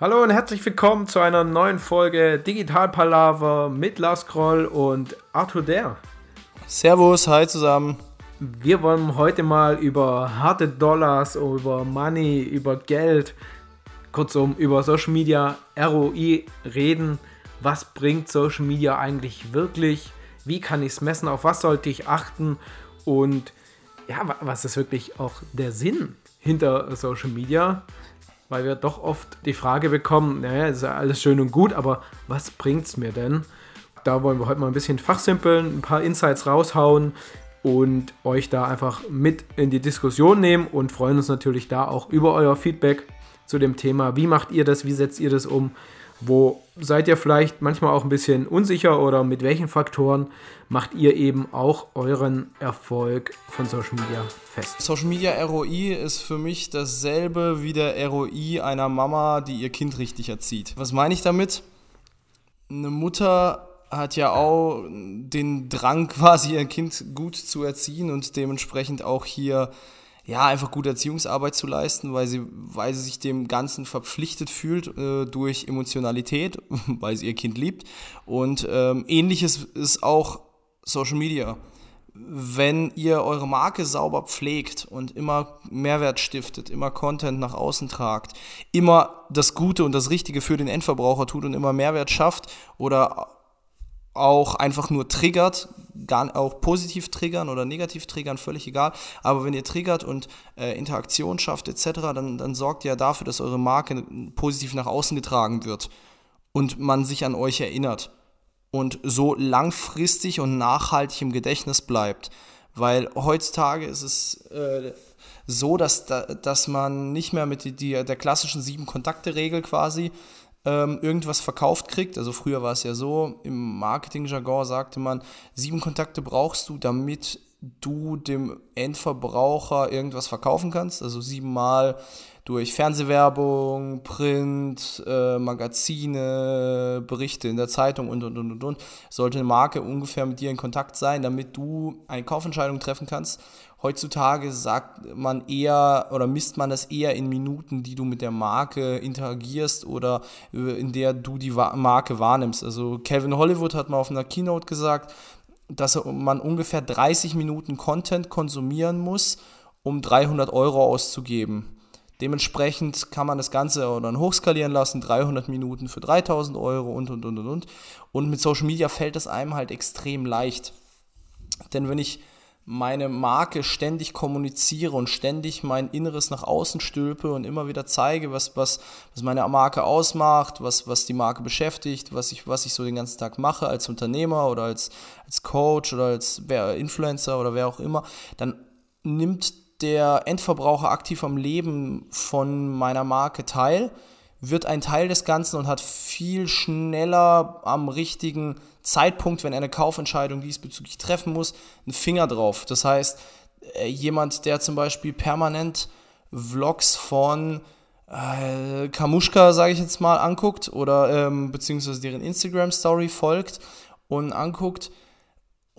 Hallo und herzlich willkommen zu einer neuen Folge Digital Palaver mit Lars Kroll und Arthur Der. Servus, hi zusammen. Wir wollen heute mal über harte Dollars, über Money, über Geld, kurzum über Social Media ROI reden. Was bringt Social Media eigentlich wirklich? Wie kann ich es messen? Auf was sollte ich achten? Und ja, was ist wirklich auch der Sinn hinter Social Media? Weil wir doch oft die Frage bekommen, naja, ist ja alles schön und gut, aber was bringt es mir denn? Da wollen wir heute mal ein bisschen fachsimpeln, ein paar Insights raushauen und euch da einfach mit in die Diskussion nehmen und freuen uns natürlich da auch über euer Feedback zu dem Thema. Wie macht ihr das? Wie setzt ihr das um? Wo seid ihr vielleicht manchmal auch ein bisschen unsicher oder mit welchen Faktoren macht ihr eben auch euren Erfolg von Social Media fest? Social Media ROI ist für mich dasselbe wie der ROI einer Mama, die ihr Kind richtig erzieht. Was meine ich damit? Eine Mutter hat ja auch den Drang, quasi ihr Kind gut zu erziehen und dementsprechend auch hier ja, einfach gute Erziehungsarbeit zu leisten, weil sie, weil sie sich dem Ganzen verpflichtet fühlt äh, durch Emotionalität, weil sie ihr Kind liebt. Und ähm, ähnliches ist auch Social Media. Wenn ihr eure Marke sauber pflegt und immer Mehrwert stiftet, immer Content nach außen tragt, immer das Gute und das Richtige für den Endverbraucher tut und immer Mehrwert schafft oder auch einfach nur triggert, gar, auch positiv triggern oder negativ triggern, völlig egal. Aber wenn ihr triggert und äh, Interaktion schafft etc., dann, dann sorgt ihr dafür, dass eure Marke positiv nach außen getragen wird und man sich an euch erinnert und so langfristig und nachhaltig im Gedächtnis bleibt. Weil heutzutage ist es äh, so, dass, dass man nicht mehr mit die, die, der klassischen sieben Kontakte-Regel quasi ähm, irgendwas verkauft kriegt. Also früher war es ja so, im Marketing-Jargon sagte man, sieben Kontakte brauchst du, damit du dem Endverbraucher irgendwas verkaufen kannst. Also siebenmal durch Fernsehwerbung, Print, äh, Magazine, Berichte in der Zeitung und, und, und, und, und, sollte eine Marke ungefähr mit dir in Kontakt sein, damit du eine Kaufentscheidung treffen kannst. Heutzutage sagt man eher oder misst man das eher in Minuten, die du mit der Marke interagierst oder äh, in der du die Marke wahrnimmst. Also Kevin Hollywood hat mal auf einer Keynote gesagt, dass man ungefähr 30 Minuten Content konsumieren muss, um 300 Euro auszugeben. Dementsprechend kann man das Ganze dann hochskalieren lassen, 300 Minuten für 3000 Euro und, und, und, und, und. Und mit Social Media fällt es einem halt extrem leicht. Denn wenn ich meine Marke ständig kommuniziere und ständig mein Inneres nach außen stülpe und immer wieder zeige, was, was, was meine Marke ausmacht, was, was die Marke beschäftigt, was ich, was ich so den ganzen Tag mache als Unternehmer oder als, als Coach oder als Influencer oder wer auch immer, dann nimmt der Endverbraucher aktiv am Leben von meiner Marke teil, wird ein Teil des Ganzen und hat viel schneller am richtigen Zeitpunkt, wenn er eine Kaufentscheidung diesbezüglich treffen muss, einen Finger drauf. Das heißt, äh, jemand, der zum Beispiel permanent Vlogs von äh, Kamuschka, sage ich jetzt mal, anguckt oder ähm, beziehungsweise deren Instagram-Story folgt und anguckt,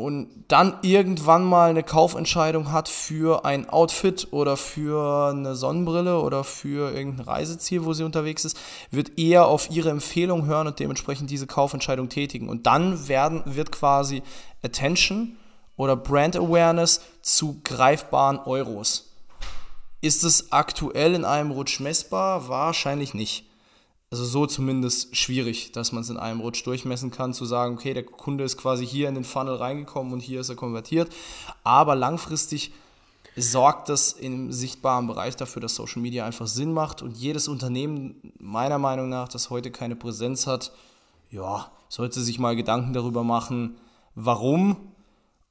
und dann irgendwann mal eine Kaufentscheidung hat für ein Outfit oder für eine Sonnenbrille oder für irgendein Reiseziel, wo sie unterwegs ist, wird eher auf ihre Empfehlung hören und dementsprechend diese Kaufentscheidung tätigen. Und dann werden, wird quasi Attention oder Brand Awareness zu greifbaren Euros. Ist es aktuell in einem Rutsch messbar? Wahrscheinlich nicht also so zumindest schwierig, dass man es in einem Rutsch durchmessen kann, zu sagen, okay, der Kunde ist quasi hier in den Funnel reingekommen und hier ist er konvertiert. Aber langfristig sorgt das im sichtbaren Bereich dafür, dass Social Media einfach Sinn macht und jedes Unternehmen, meiner Meinung nach, das heute keine Präsenz hat, ja, sollte sich mal Gedanken darüber machen, warum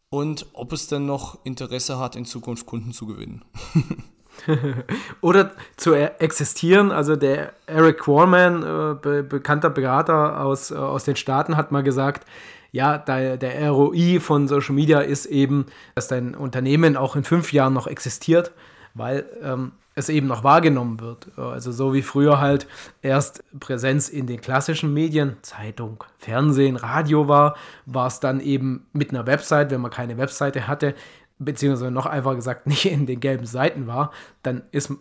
und ob es denn noch Interesse hat, in Zukunft Kunden zu gewinnen. Oder zu e- existieren. Also der Eric Qualman, äh, be bekannter Berater aus, äh, aus den Staaten, hat mal gesagt, ja, der, der ROI von Social Media ist eben, dass dein Unternehmen auch in fünf Jahren noch existiert, weil ähm, es eben noch wahrgenommen wird. Also so wie früher halt erst Präsenz in den klassischen Medien, Zeitung, Fernsehen, Radio war, war es dann eben mit einer Website, wenn man keine Webseite hatte, beziehungsweise noch einfach gesagt nicht in den gelben Seiten war, dann ist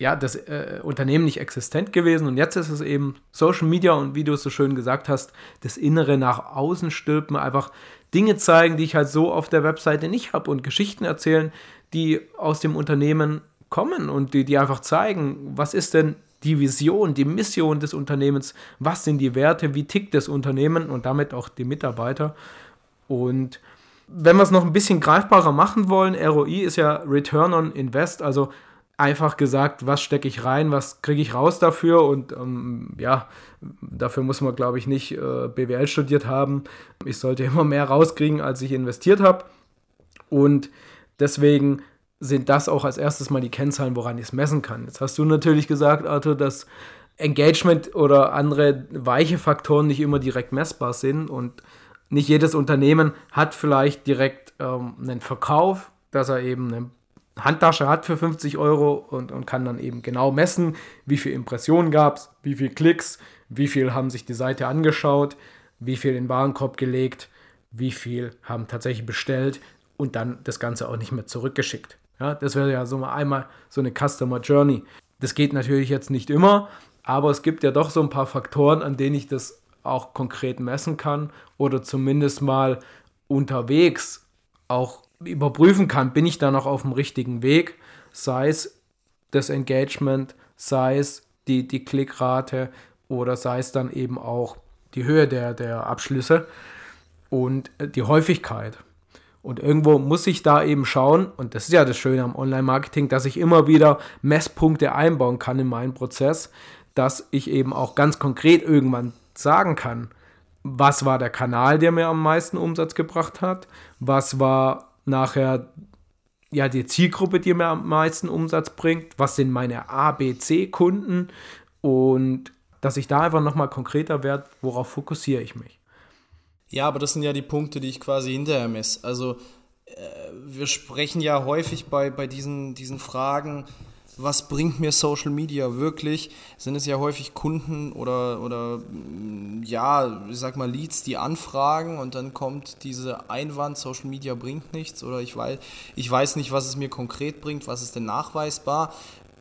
ja, das äh, Unternehmen nicht existent gewesen. Und jetzt ist es eben Social Media und wie du es so schön gesagt hast, das Innere nach außen stülpen, einfach Dinge zeigen, die ich halt so auf der Webseite nicht habe und Geschichten erzählen, die aus dem Unternehmen kommen und die, die einfach zeigen, was ist denn die Vision, die Mission des Unternehmens, was sind die Werte, wie tickt das Unternehmen? Und damit auch die Mitarbeiter. Und wenn wir es noch ein bisschen greifbarer machen wollen, ROI ist ja Return on Invest, also einfach gesagt, was stecke ich rein, was kriege ich raus dafür und ähm, ja, dafür muss man, glaube ich, nicht äh, BWL studiert haben. Ich sollte immer mehr rauskriegen, als ich investiert habe und deswegen sind das auch als erstes mal die Kennzahlen, woran ich es messen kann. Jetzt hast du natürlich gesagt, Arthur, dass Engagement oder andere weiche Faktoren nicht immer direkt messbar sind und nicht jedes Unternehmen hat vielleicht direkt ähm, einen Verkauf, dass er eben eine Handtasche hat für 50 Euro und, und kann dann eben genau messen, wie viele Impressionen gab es, wie viele Klicks, wie viel haben sich die Seite angeschaut, wie viel in den Warenkorb gelegt, wie viel haben tatsächlich bestellt und dann das Ganze auch nicht mehr zurückgeschickt. Ja, das wäre ja so mal einmal so eine Customer Journey. Das geht natürlich jetzt nicht immer, aber es gibt ja doch so ein paar Faktoren, an denen ich das auch konkret messen kann oder zumindest mal unterwegs auch überprüfen kann, bin ich da noch auf dem richtigen Weg, sei es das Engagement, sei es die, die Klickrate oder sei es dann eben auch die Höhe der, der Abschlüsse und äh, die Häufigkeit. Und irgendwo muss ich da eben schauen, und das ist ja das Schöne am Online-Marketing, dass ich immer wieder Messpunkte einbauen kann in meinen Prozess, dass ich eben auch ganz konkret irgendwann sagen kann, was war der Kanal, der mir am meisten Umsatz gebracht hat, was war nachher ja die Zielgruppe, die mir am meisten Umsatz bringt, was sind meine A, B, C-Kunden und dass ich da einfach nochmal konkreter werde, worauf fokussiere ich mich. Ja, aber das sind ja die Punkte, die ich quasi hinterher messe. Also äh, wir sprechen ja häufig bei, bei diesen, diesen Fragen, was bringt mir Social Media wirklich, sind es ja häufig Kunden oder, oder mm, ja, ich sag mal Leads, die anfragen und dann kommt diese Einwand, Social Media bringt nichts oder ich weiß, ich weiß nicht, was es mir konkret bringt, was ist denn nachweisbar.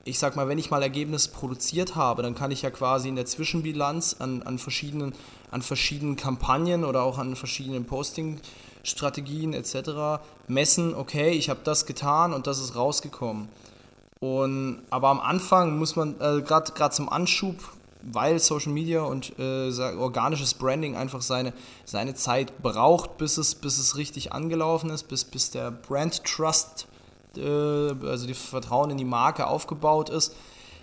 Ich sag mal, wenn ich mal Ergebnisse produziert habe, dann kann ich ja quasi in der Zwischenbilanz an, an, verschiedenen, an verschiedenen Kampagnen oder auch an verschiedenen Posting-Strategien etc. messen, okay, ich habe das getan und das ist rausgekommen. Und, aber am Anfang muss man, äh, gerade zum Anschub, weil Social Media und äh, organisches Branding einfach seine, seine Zeit braucht, bis es, bis es richtig angelaufen ist, bis, bis der Brand Trust, äh, also das Vertrauen in die Marke aufgebaut ist.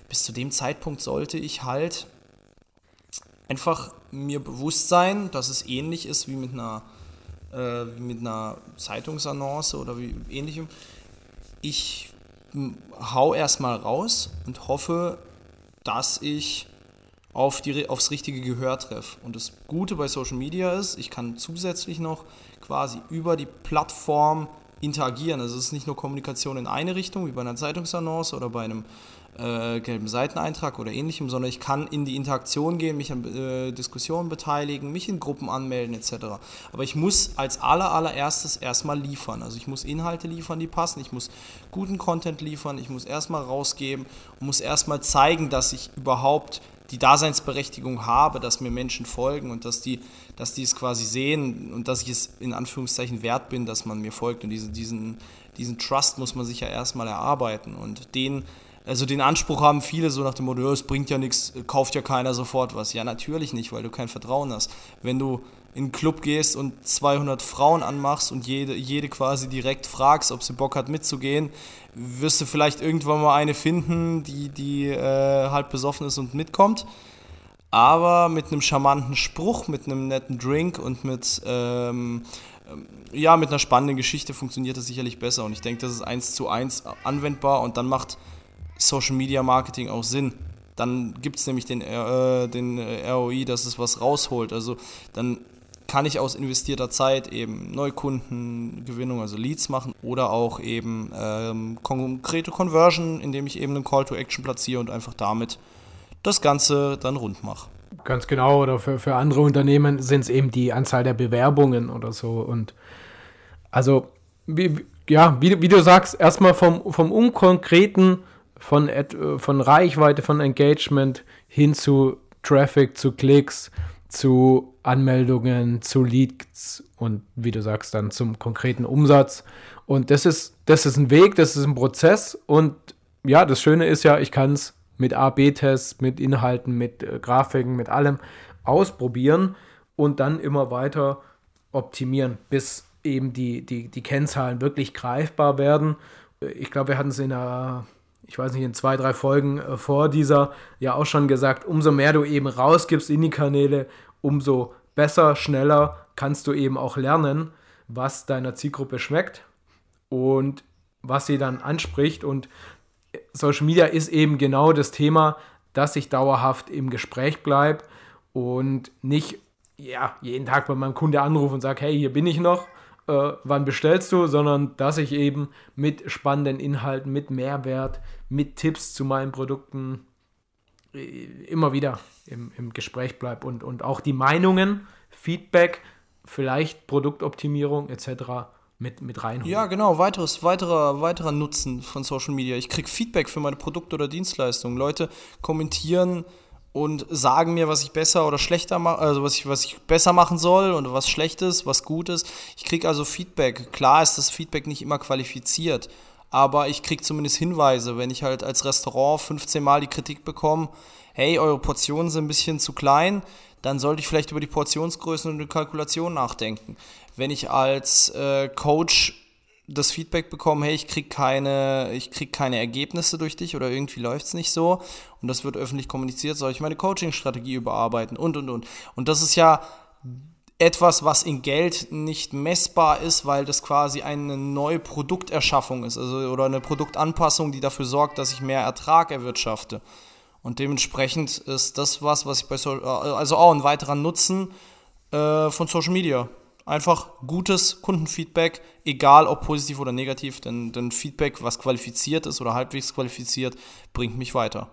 Bis zu dem Zeitpunkt sollte ich halt einfach mir bewusst sein, dass es ähnlich ist wie mit einer, äh, mit einer Zeitungsannonce oder wie ähnlichem. Ich hau erstmal raus und hoffe, dass ich auf die, aufs richtige Gehör treffe. Und das Gute bei Social Media ist, ich kann zusätzlich noch quasi über die Plattform interagieren. Also es ist nicht nur Kommunikation in eine Richtung, wie bei einer Zeitungsannonce oder bei einem äh, gelben Seiteneintrag oder ähnlichem, sondern ich kann in die Interaktion gehen, mich an äh, Diskussionen beteiligen, mich in Gruppen anmelden etc. Aber ich muss als aller, allererstes erstmal liefern. Also ich muss Inhalte liefern, die passen, ich muss guten Content liefern, ich muss erstmal rausgeben und muss erstmal zeigen, dass ich überhaupt die Daseinsberechtigung habe, dass mir Menschen folgen und dass die, dass die es quasi sehen und dass ich es in Anführungszeichen wert bin, dass man mir folgt. Und diesen, diesen, diesen Trust muss man sich ja erstmal erarbeiten. Und den also den Anspruch haben viele so nach dem Motto, es bringt ja nichts, kauft ja keiner sofort was. Ja, natürlich nicht, weil du kein Vertrauen hast. Wenn du in einen Club gehst und 200 Frauen anmachst und jede, jede quasi direkt fragst, ob sie Bock hat mitzugehen, wirst du vielleicht irgendwann mal eine finden, die, die äh, halb besoffen ist und mitkommt. Aber mit einem charmanten Spruch, mit einem netten Drink und mit, ähm, ähm ja, mit einer spannenden Geschichte funktioniert das sicherlich besser. Und ich denke, das ist eins zu eins anwendbar und dann macht Social Media Marketing auch Sinn. Dann gibt es nämlich den, äh, den ROI, dass es was rausholt. Also dann kann ich aus investierter Zeit eben Neukundengewinnung, also Leads machen oder auch eben ähm, konkrete Conversion, indem ich eben einen Call to Action platziere und einfach damit das Ganze dann rund mache. Ganz genau, oder für, für andere Unternehmen sind es eben die Anzahl der Bewerbungen oder so. Und also, wie, ja, wie, wie du sagst, erstmal vom, vom Unkonkreten von, von Reichweite, von Engagement hin zu Traffic, zu Klicks, zu Anmeldungen, zu Leads und wie du sagst, dann zum konkreten Umsatz. Und das ist, das ist ein Weg, das ist ein Prozess. Und ja, das Schöne ist ja, ich kann es mit A-B-Tests, mit Inhalten, mit äh, Grafiken, mit allem ausprobieren und dann immer weiter optimieren, bis eben die, die, die Kennzahlen wirklich greifbar werden. Ich glaube, wir hatten es in einer, ich weiß nicht, in zwei, drei Folgen äh, vor dieser ja auch schon gesagt, umso mehr du eben rausgibst in die Kanäle, umso besser, schneller kannst du eben auch lernen, was deiner Zielgruppe schmeckt und was sie dann anspricht. Und Social Media ist eben genau das Thema, dass ich dauerhaft im Gespräch bleibe und nicht ja, jeden Tag bei meinem Kunde anrufe und sage, hey, hier bin ich noch, äh, wann bestellst du, sondern dass ich eben mit spannenden Inhalten, mit Mehrwert, mit Tipps zu meinen Produkten äh, immer wieder im, im Gespräch bleibe und, und auch die Meinungen, Feedback, vielleicht Produktoptimierung etc. mit, mit reinholen. Ja, genau, weiteres, weiterer, weiterer Nutzen von Social Media. Ich kriege Feedback für meine Produkte oder Dienstleistungen. Leute kommentieren und sagen mir, was ich besser oder schlechter mache, also was ich, was ich besser machen soll und was Schlechtes, was Gutes. Ich kriege also Feedback. Klar ist das Feedback nicht immer qualifiziert, aber ich kriege zumindest Hinweise, wenn ich halt als Restaurant 15 Mal die Kritik bekomme, hey, eure Portionen sind ein bisschen zu klein, dann sollte ich vielleicht über die Portionsgrößen und die Kalkulation nachdenken. Wenn ich als äh, Coach das Feedback bekommen, hey, ich krieg keine, ich krieg keine Ergebnisse durch dich oder irgendwie läuft es nicht so und das wird öffentlich kommuniziert, soll ich meine Coaching-Strategie überarbeiten und und und. Und das ist ja etwas, was in Geld nicht messbar ist, weil das quasi eine neue Produkterschaffung ist, also oder eine Produktanpassung, die dafür sorgt, dass ich mehr Ertrag erwirtschafte. Und dementsprechend ist das was, was ich bei so also auch ein weiterer Nutzen äh, von Social Media einfach gutes Kundenfeedback, egal ob positiv oder negativ, denn, denn Feedback, was qualifiziert ist oder halbwegs qualifiziert, bringt mich weiter.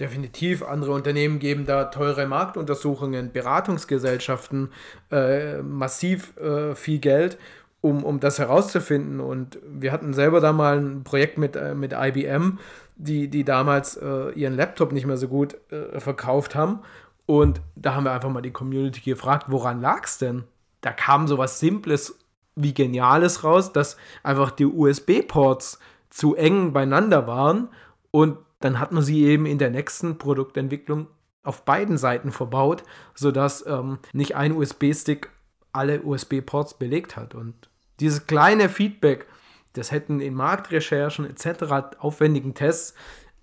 Definitiv. Andere Unternehmen geben da teure Marktuntersuchungen, Beratungsgesellschaften äh, massiv äh, viel Geld, um, um das herauszufinden. Und wir hatten selber da mal ein Projekt mit, äh, mit IBM, die, die damals äh, ihren Laptop nicht mehr so gut äh, verkauft haben. Und da haben wir einfach mal die Community gefragt, woran lag es denn? Da kam sowas Simples wie Geniales raus, dass einfach die USB-Ports zu eng beieinander waren und dann hat man sie eben in der nächsten Produktentwicklung auf beiden Seiten verbaut, sodass ähm, nicht ein USB-Stick alle USB-Ports belegt hat. Und dieses kleine Feedback, das hätten in Marktrecherchen etc., aufwendigen Tests,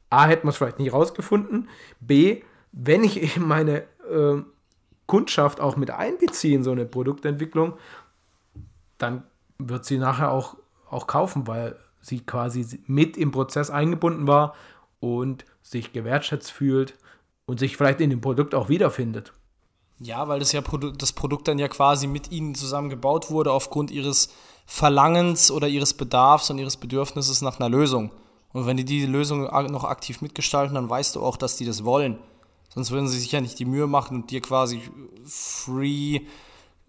A, hätten wir es vielleicht nicht rausgefunden, B, wenn ich eben meine äh, Kundschaft auch mit einbeziehen, so eine Produktentwicklung, dann wird sie nachher auch, auch kaufen, weil sie quasi mit im Prozess eingebunden war und sich gewertschätzt fühlt und sich vielleicht in dem Produkt auch wiederfindet. Ja, weil das ja das Produkt dann ja quasi mit ihnen zusammen gebaut wurde aufgrund ihres Verlangens oder ihres Bedarfs und ihres Bedürfnisses nach einer Lösung. Und wenn die diese Lösung noch aktiv mitgestalten, dann weißt du auch, dass die das wollen. Sonst würden sie sich ja nicht die Mühe machen und dir quasi free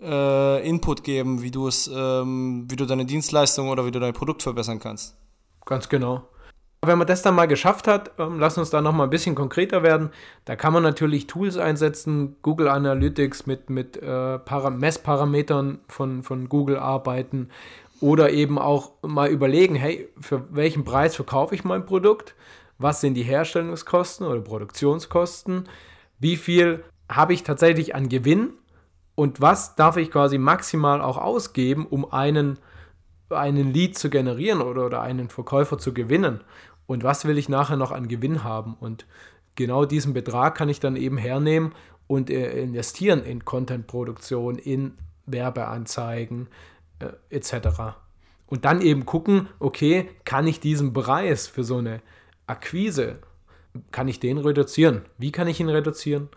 äh, Input geben, wie du es, ähm, wie du deine Dienstleistung oder wie du dein Produkt verbessern kannst. Ganz genau. Wenn man das dann mal geschafft hat, ähm, lass uns da noch mal ein bisschen konkreter werden. Da kann man natürlich Tools einsetzen, Google Analytics mit, mit äh, Messparametern von, von Google arbeiten oder eben auch mal überlegen, hey, für welchen Preis verkaufe ich mein Produkt? Was sind die Herstellungskosten oder Produktionskosten, wie viel habe ich tatsächlich an Gewinn? Und was darf ich quasi maximal auch ausgeben, um einen, einen Lead zu generieren oder, oder einen Verkäufer zu gewinnen? Und was will ich nachher noch an Gewinn haben? Und genau diesen Betrag kann ich dann eben hernehmen und äh, investieren in Contentproduktion, in Werbeanzeigen äh, etc. Und dann eben gucken, okay, kann ich diesen Preis für so eine Akquise, kann ich den reduzieren? Wie kann ich ihn reduzieren?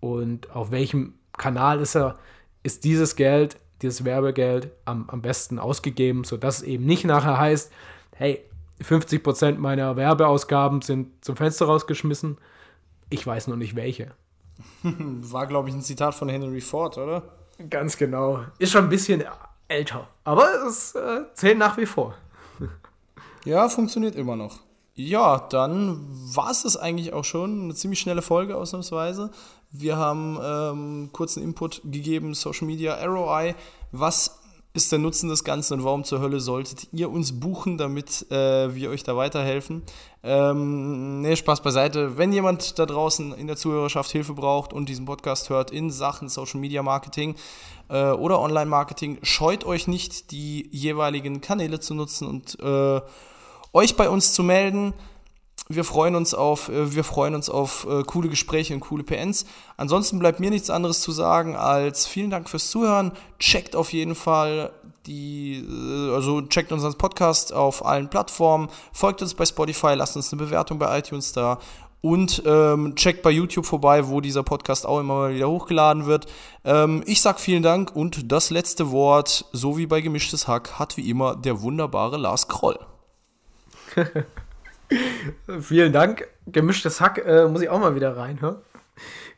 Und auf welchem Kanal ist er, ist dieses Geld, dieses Werbegeld am, am besten ausgegeben, sodass es eben nicht nachher heißt, hey, 50% meiner Werbeausgaben sind zum Fenster rausgeschmissen. Ich weiß noch nicht welche. War, glaube ich, ein Zitat von Henry Ford, oder? Ganz genau. Ist schon ein bisschen älter, aber es äh, zählt nach wie vor. ja, funktioniert immer noch. Ja, dann war es das eigentlich auch schon. Eine ziemlich schnelle Folge ausnahmsweise. Wir haben ähm, kurzen Input gegeben, Social Media, ROI. Was ist der Nutzen des Ganzen und warum zur Hölle solltet ihr uns buchen, damit äh, wir euch da weiterhelfen? Ähm, nee, Spaß beiseite. Wenn jemand da draußen in der Zuhörerschaft Hilfe braucht und diesen Podcast hört in Sachen Social Media Marketing äh, oder Online Marketing, scheut euch nicht, die jeweiligen Kanäle zu nutzen und äh, euch bei uns zu melden. Wir freuen uns auf, äh, wir freuen uns auf äh, coole Gespräche und coole PNs. Ansonsten bleibt mir nichts anderes zu sagen als vielen Dank fürs Zuhören. Checkt auf jeden Fall die, äh, also checkt unseren Podcast auf allen Plattformen, folgt uns bei Spotify, lasst uns eine Bewertung bei iTunes da und ähm, checkt bei YouTube vorbei, wo dieser Podcast auch immer mal wieder hochgeladen wird. Ähm, ich sag vielen Dank und das letzte Wort, so wie bei Gemischtes Hack, hat wie immer der wunderbare Lars Kroll. Vielen Dank. Gemischtes Hack äh, muss ich auch mal wieder reinhören.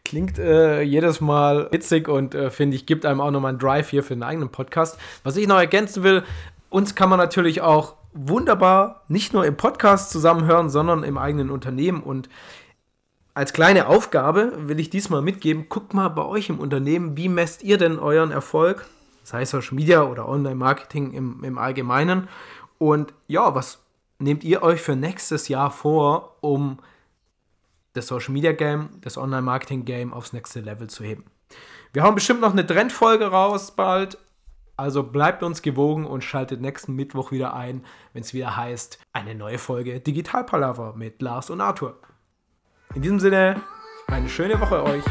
Klingt äh, jedes Mal witzig und äh, finde ich, gibt einem auch nochmal einen Drive hier für einen eigenen Podcast. Was ich noch ergänzen will, uns kann man natürlich auch wunderbar nicht nur im Podcast zusammenhören, sondern im eigenen Unternehmen. Und als kleine Aufgabe will ich diesmal mitgeben, guckt mal bei euch im Unternehmen, wie messt ihr denn euren Erfolg? Sei es Social Media oder Online-Marketing im, im Allgemeinen. Und ja, was nehmt ihr euch für nächstes Jahr vor, um das Social Media Game, das Online Marketing Game aufs nächste Level zu heben? Wir haben bestimmt noch eine Trendfolge raus bald. Also bleibt uns gewogen und schaltet nächsten Mittwoch wieder ein, wenn es wieder heißt, eine neue Folge Digital Palaver mit Lars und Arthur. In diesem Sinne, eine schöne Woche euch.